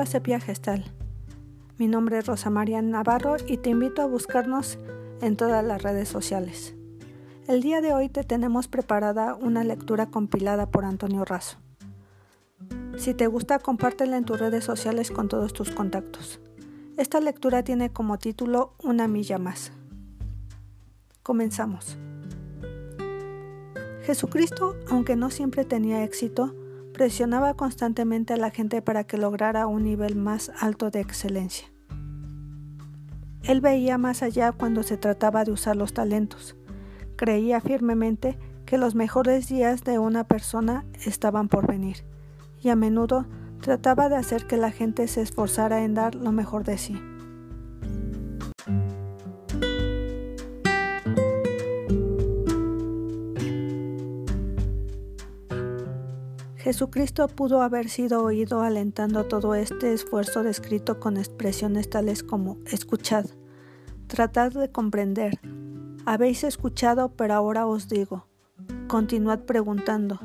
a Sepia Gestal. Mi nombre es Rosa María Navarro y te invito a buscarnos en todas las redes sociales. El día de hoy te tenemos preparada una lectura compilada por Antonio Razo. Si te gusta, compártela en tus redes sociales con todos tus contactos. Esta lectura tiene como título Una milla más. Comenzamos. Jesucristo, aunque no siempre tenía éxito, presionaba constantemente a la gente para que lograra un nivel más alto de excelencia. Él veía más allá cuando se trataba de usar los talentos. Creía firmemente que los mejores días de una persona estaban por venir, y a menudo trataba de hacer que la gente se esforzara en dar lo mejor de sí. Jesucristo pudo haber sido oído alentando todo este esfuerzo descrito con expresiones tales como escuchad, tratad de comprender, habéis escuchado pero ahora os digo, continuad preguntando,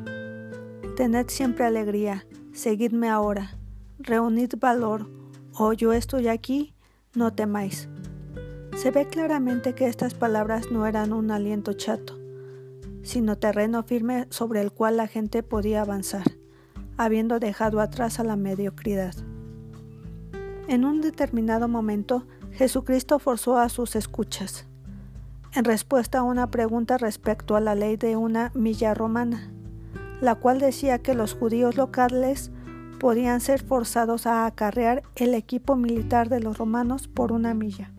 tened siempre alegría, seguidme ahora, reunid valor, o yo estoy aquí, no temáis. Se ve claramente que estas palabras no eran un aliento chato, sino terreno firme sobre el cual la gente podía avanzar, habiendo dejado atrás a la mediocridad. En un determinado momento, Jesucristo forzó a sus escuchas, en respuesta a una pregunta respecto a la ley de una milla romana, la cual decía que los judíos locales podían ser forzados a acarrear el equipo militar de los romanos por una milla.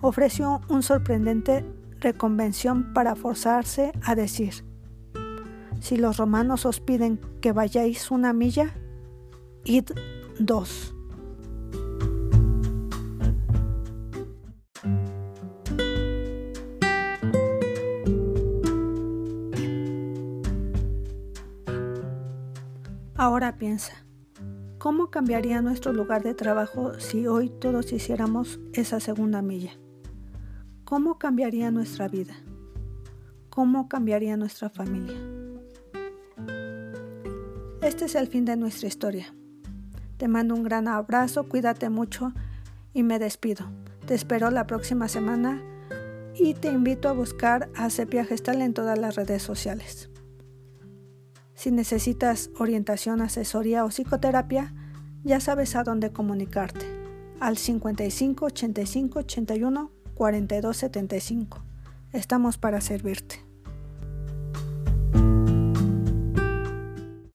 Ofreció un sorprendente reconvención para forzarse a decir, si los romanos os piden que vayáis una milla, id dos. Ahora piensa, ¿cómo cambiaría nuestro lugar de trabajo si hoy todos hiciéramos esa segunda milla? ¿Cómo cambiaría nuestra vida? ¿Cómo cambiaría nuestra familia? Este es el fin de nuestra historia. Te mando un gran abrazo, cuídate mucho y me despido. Te espero la próxima semana y te invito a buscar a Sepia Gestal en todas las redes sociales. Si necesitas orientación, asesoría o psicoterapia, ya sabes a dónde comunicarte. Al 55 85 81 4275. Estamos para servirte.